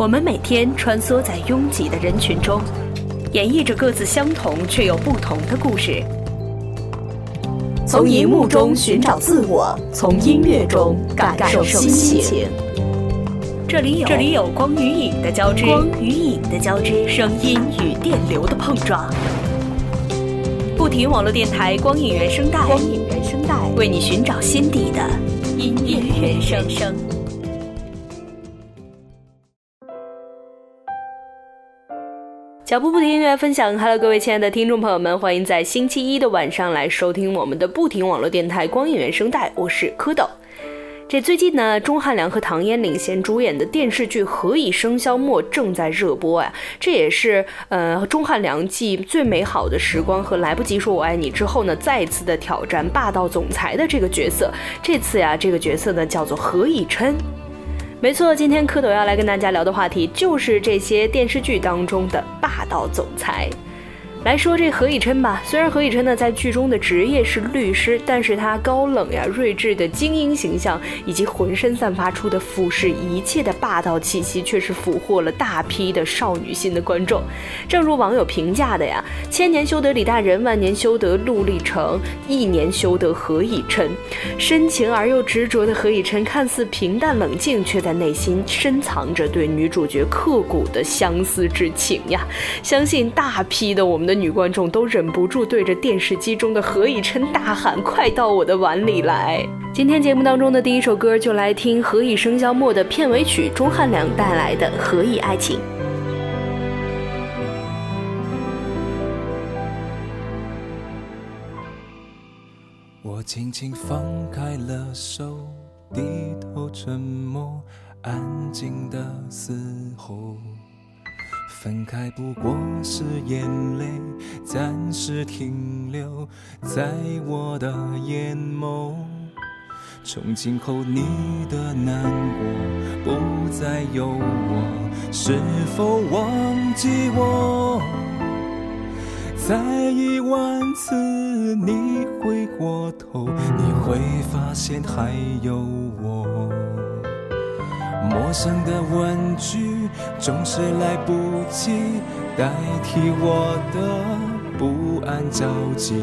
我们每天穿梭在拥挤的人群中，演绎着各自相同却又不同的故事。从荧幕中寻找自我，从音乐中感受心情。这里有这里有光与影的交织，光与影的交织，声音与电流的碰撞。不停网络电台光影原声带，光影原声带为你寻找心底的音乐原声。脚步不停音乐分享，Hello，各位亲爱的听众朋友们，欢迎在星期一的晚上来收听我们的不停网络电台光影原声带，我是蝌蚪。这最近呢，钟汉良和唐嫣领衔主演的电视剧《何以笙箫默》正在热播呀。这也是呃钟汉良继《最美好的时光》和《来不及说我爱你》之后呢，再次的挑战霸道总裁的这个角色。这次呀，这个角色呢叫做何以琛。没错，今天蝌蚪要来跟大家聊的话题就是这些电视剧当中的霸道总裁。来说这何以琛吧，虽然何以琛呢在剧中的职业是律师，但是他高冷呀、睿智的精英形象，以及浑身散发出的俯视一切的霸道气息，却是俘获了大批的少女心的观众。正如网友评价的呀：“千年修得李大人，万年修得陆励成，一年修得何以琛。深情而又执着的何以琛，看似平淡冷静，却在内心深藏着对女主角刻骨的相思之情呀！相信大批的我们的。”的女观众都忍不住对着电视机中的何以琛大喊：“快到我的碗里来！”今天节目当中的第一首歌，就来听《何以笙箫默》的片尾曲，钟汉良带来的《何以爱情》。我轻轻放开了手，低头沉默，安静的嘶吼。分开不过是眼泪暂时停留在我的眼眸，从今后你的难过不再有我，是否忘记我？再一万次你回过头，你会发现还有我。陌生的问句总是来不及代替我的不安着急。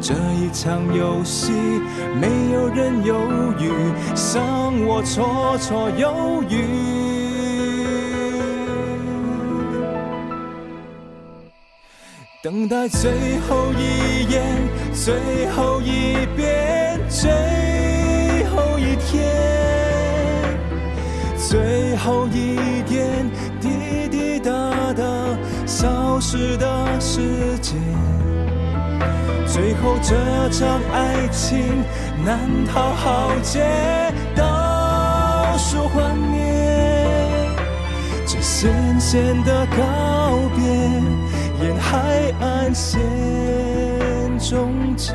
这一场游戏，没有人犹豫，像我绰绰有余。等待最后一眼，最后一遍，最后一天。最后一消失的世界，最后这场爱情难逃浩劫，倒数幻灭，这咸咸的告别，沿海岸线终结。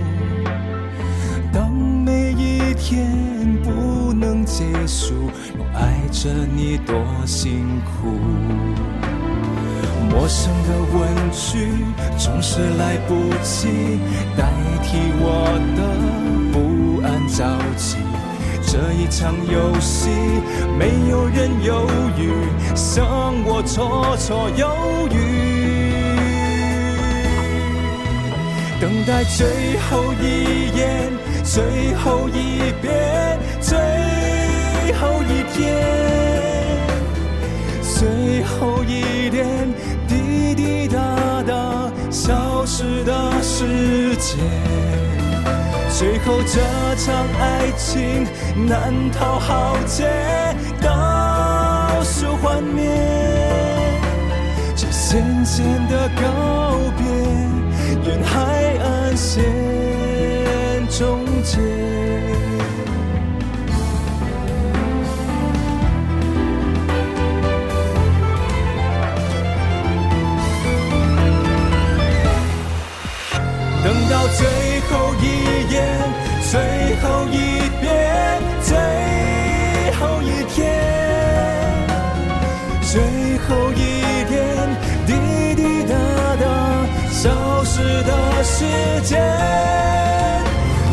天不能。结束，又爱着你多辛苦。陌生的问句总是来不及代替我的不安着急。这一场游戏，没有人犹豫，剩我绰绰有余。等待最后一眼，最后一遍，最。后一天，最后一点滴滴答答消失的时间，最后这场爱情难逃浩劫，倒数数幻灭，这渐渐的告别，沿海岸线终结。等到最后一眼，最后一遍，最后一天，最后一点滴滴答答消失的时间，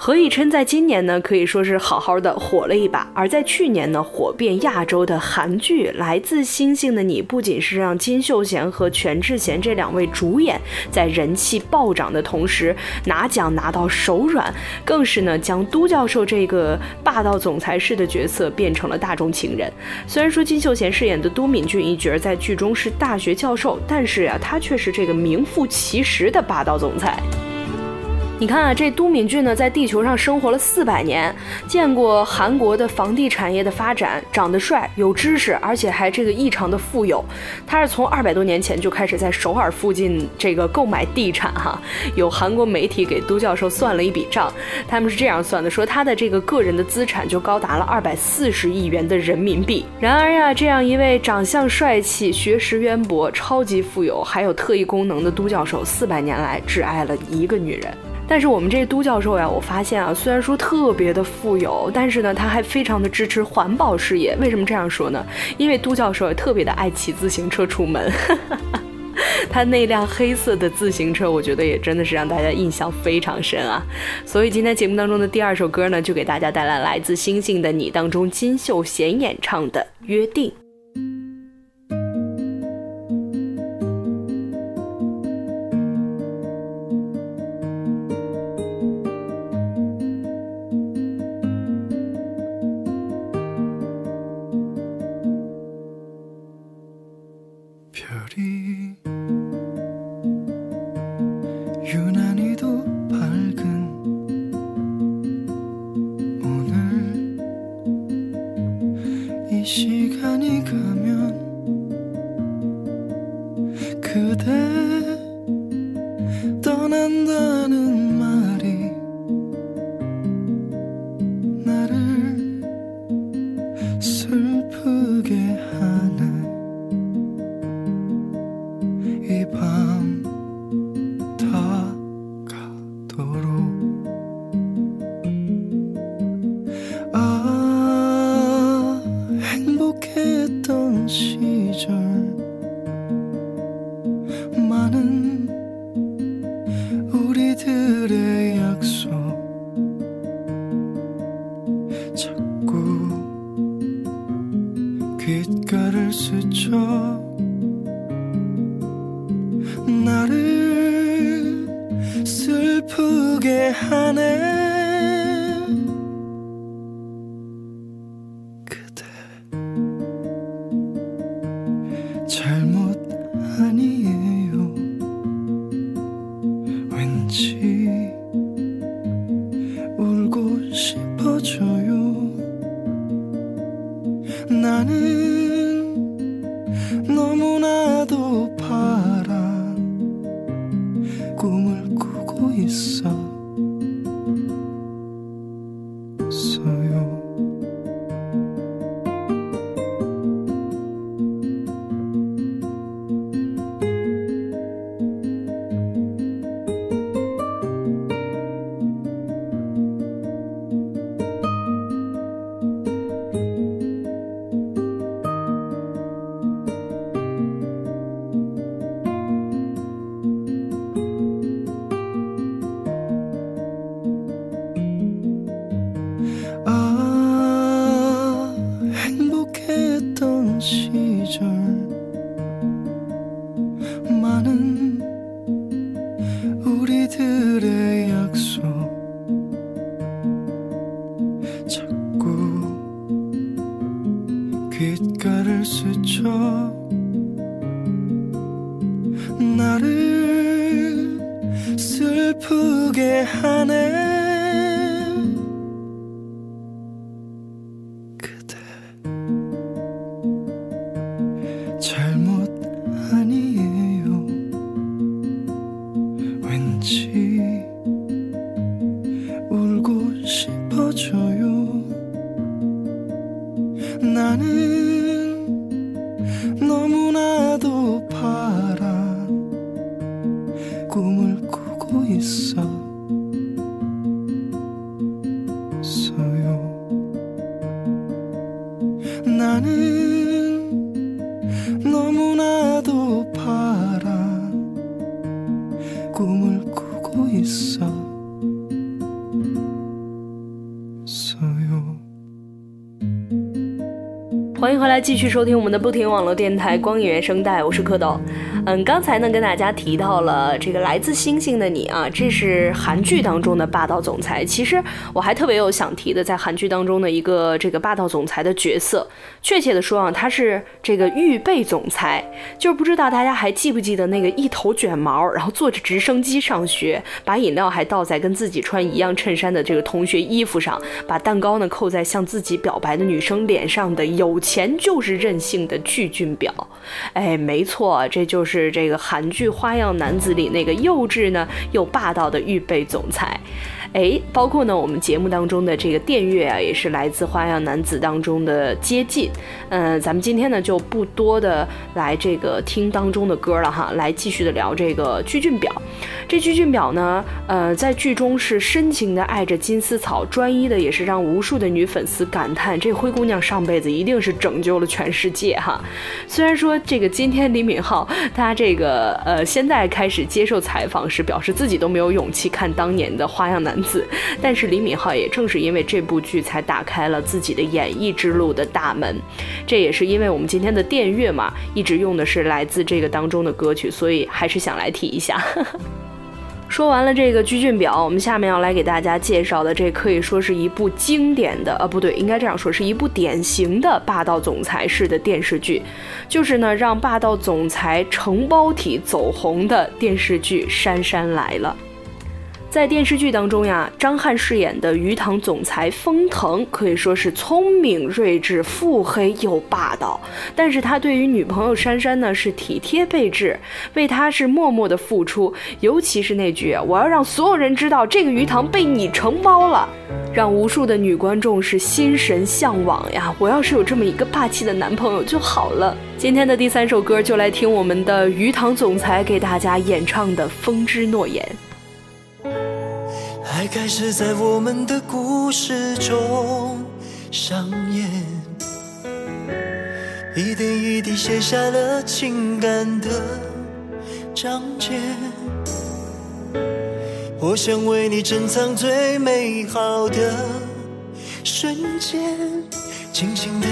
何以琛在今年呢，可以说是好好的火了一把；而在去年呢，火遍亚洲的韩剧《来自星星的你》，不仅是让金秀贤和全智贤这两位主演在人气暴涨的同时拿奖拿到手软，更是呢将都教授这个霸道总裁式的角色变成了大众情人。虽然说金秀贤饰演的都敏俊一角在剧中是大学教授，但是呀、他却是这个名副其实的霸道总裁。你看啊，这都敏俊呢，在地球上生活了四百年，见过韩国的房地产业的发展，长得帅，有知识，而且还这个异常的富有。他是从二百多年前就开始在首尔附近这个购买地产哈。有韩国媒体给都教授算了一笔账，他们是这样算的，说他的这个个人的资产就高达了二百四十亿元的人民币。然而呀，这样一位长相帅气、学识渊博、超级富有，还有特异功能的都教授，四百年来只爱了一个女人。但是我们这都教授呀，我发现啊，虽然说特别的富有，但是呢，他还非常的支持环保事业。为什么这样说呢？因为都教授也特别的爱骑自行车出门。他那辆黑色的自行车，我觉得也真的是让大家印象非常深啊。所以今天节目当中的第二首歌呢，就给大家带来来自《星星的你》当中金秀贤演唱的《约定》。ね 나를 슬프게 하네 바라 꿈을 꾸고 있어 서요 欢迎回来，继续收听我们的不停网络电台光影原声带，我是蝌蚪。 嗯，刚才呢跟大家提到了这个来自星星的你啊，这是韩剧当中的霸道总裁。其实我还特别有想提的，在韩剧当中的一个这个霸道总裁的角色，确切的说啊，他是这个预备总裁。就是不知道大家还记不记得那个一头卷毛，然后坐着直升机上学，把饮料还倒在跟自己穿一样衬衫的这个同学衣服上，把蛋糕呢扣在向自己表白的女生脸上的有钱就是任性的具俊表。哎，没错，这就是这个韩剧《花样男子》里那个幼稚呢又霸道的预备总裁。哎，包括呢，我们节目当中的这个电乐啊，也是来自《花样男子》当中的接近。嗯，咱们今天呢就不多的来这个听当中的歌了哈，来继续的聊这个具俊表。这鞠俊表呢，呃，在剧中是深情的爱着金丝草，专一的也是让无数的女粉丝感叹，这灰姑娘上辈子一定是拯救了全世界哈。虽然说这个今天李敏镐他这个呃现在开始接受采访时，表示自己都没有勇气看当年的《花样男子》，但是李敏镐也正是因为这部剧才打开了自己的演艺之路的大门。这也是因为我们今天的电乐嘛，一直用的是来自这个当中的歌曲，所以还是想来提一下。说完了这个鞠俊表，我们下面要来给大家介绍的，这可以说是一部经典的，呃，不对，应该这样说，是一部典型的霸道总裁式的电视剧，就是呢让霸道总裁承包体走红的电视剧《杉杉来了》。在电视剧当中呀，张翰饰演的鱼塘总裁封腾可以说是聪明睿智、腹黑又霸道，但是他对于女朋友珊珊呢是体贴备至，为她是默默的付出，尤其是那句“我要让所有人知道这个鱼塘被你承包了”，让无数的女观众是心神向往呀！我要是有这么一个霸气的男朋友就好了。今天的第三首歌就来听我们的鱼塘总裁给大家演唱的《风之诺言》。爱开始在我们的故事中上演，一点一滴写下了情感的章节。我想为你珍藏最美好的瞬间，静静的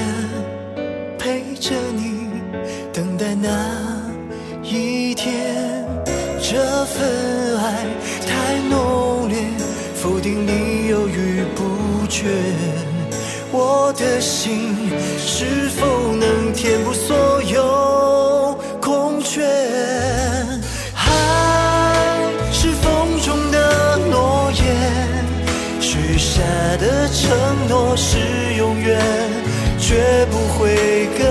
陪着你，等待那一天。这份爱太浓烈。否定你犹豫不决，我的心是否能填补所有空缺？爱是风中的诺言，许下的承诺是永远，绝不会搁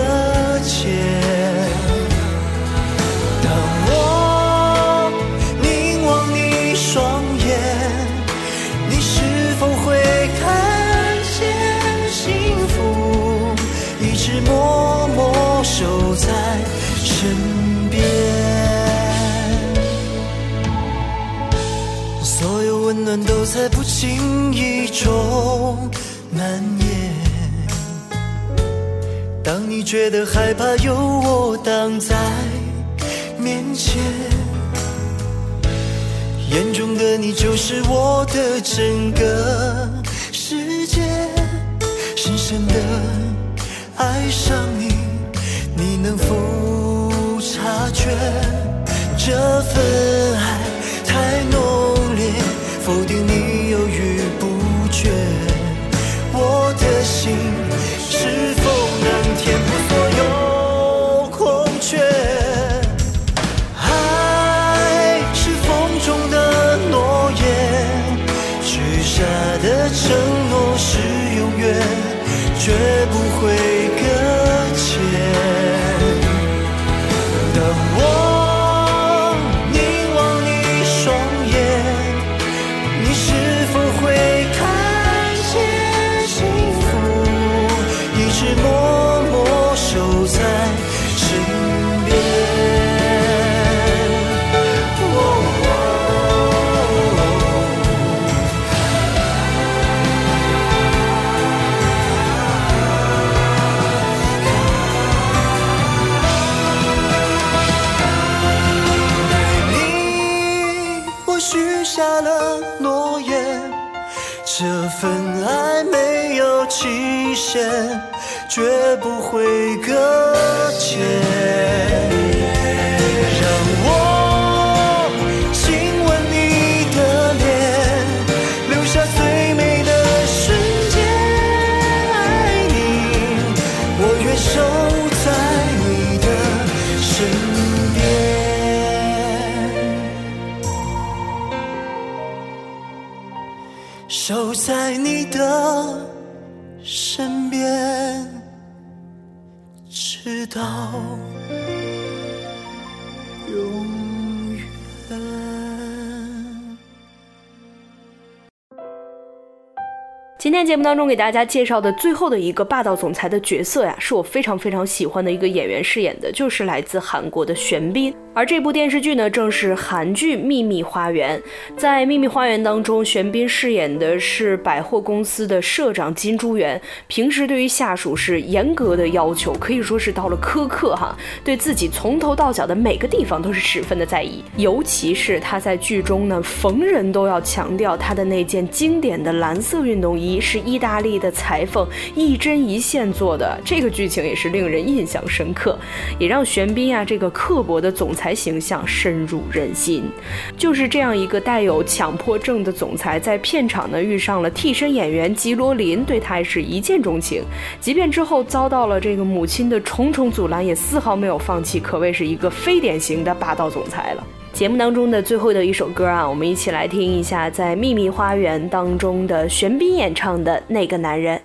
所有温暖都在不经意中蔓延。当你觉得害怕，有我挡在面前。眼中的你就是我的整个世界。深深的爱上你，你能否察觉这份爱太浓？否定你犹豫不决我的心是否能填补所有空缺？爱是风中的诺言许下的承诺是永远份爱没有期限，绝不会搁浅。在你的身边，直到永远。今天节目当中给大家介绍的最后的一个霸道总裁的角色呀，是我非常非常喜欢的一个演员饰演的，就是来自韩国的玄彬。而这部电视剧呢，正是韩剧《秘密花园》。在《秘密花园》当中，玄彬饰演的是百货公司的社长金珠元，平时对于下属是严格的要求，可以说是到了苛刻哈，对自己从头到脚的每个地方都是十分的在意。尤其是他在剧中呢，逢人都要强调他的那件经典的蓝色运动衣是意大利的裁缝一针一线做的，这个剧情也是令人印象深刻，也让玄彬啊这个刻薄的总裁才形象深入人心。就是这样一个带有强迫症的总裁，在片场呢遇上了替身演员吉罗琳，对他是一见钟情。即便之后遭到了这个母亲的重重阻拦，也丝毫没有放弃，可谓是一个非典型的霸道总裁了。节目当中的最后的一首歌啊，我们一起来听一下，在《秘密花园》当中的玄彬演唱的那个男人。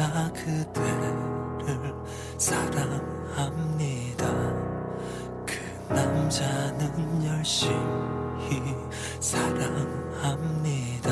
남자가 그대를 사랑합니다. 그 남자는 열심히 사랑합니다.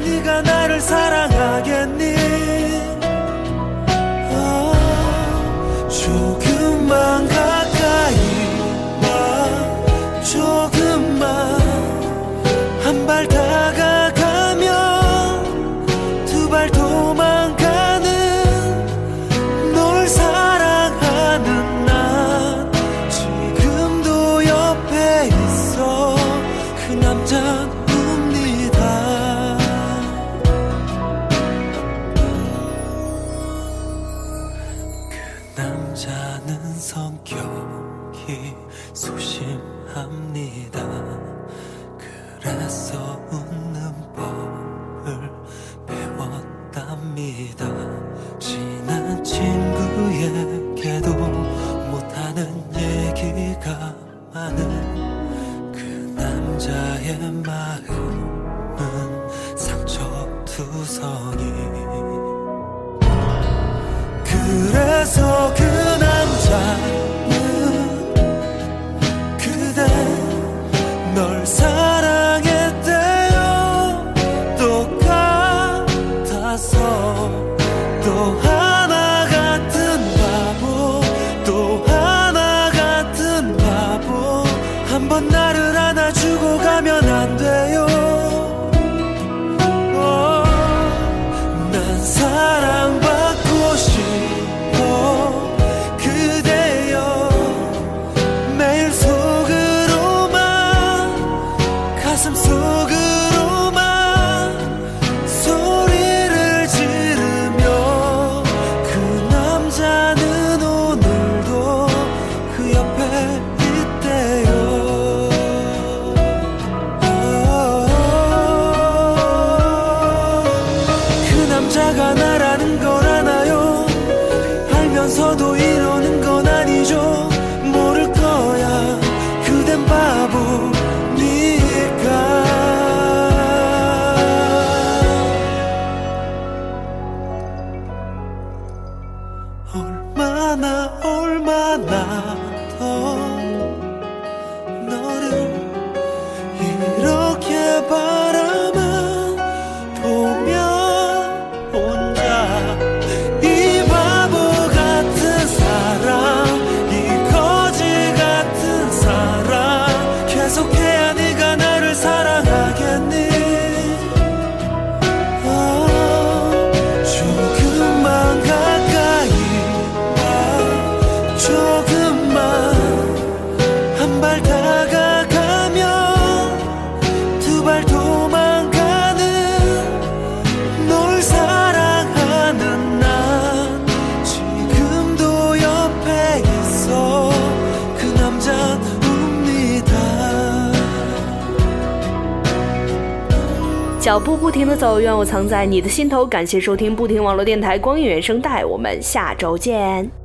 네가 나를 사랑하겠니 남자는 성격이 소심합니다. 그래서 웃는 법 脚步不停的走愿我藏在你的心头。感谢收听不停网络电台光影原声带我们下周见。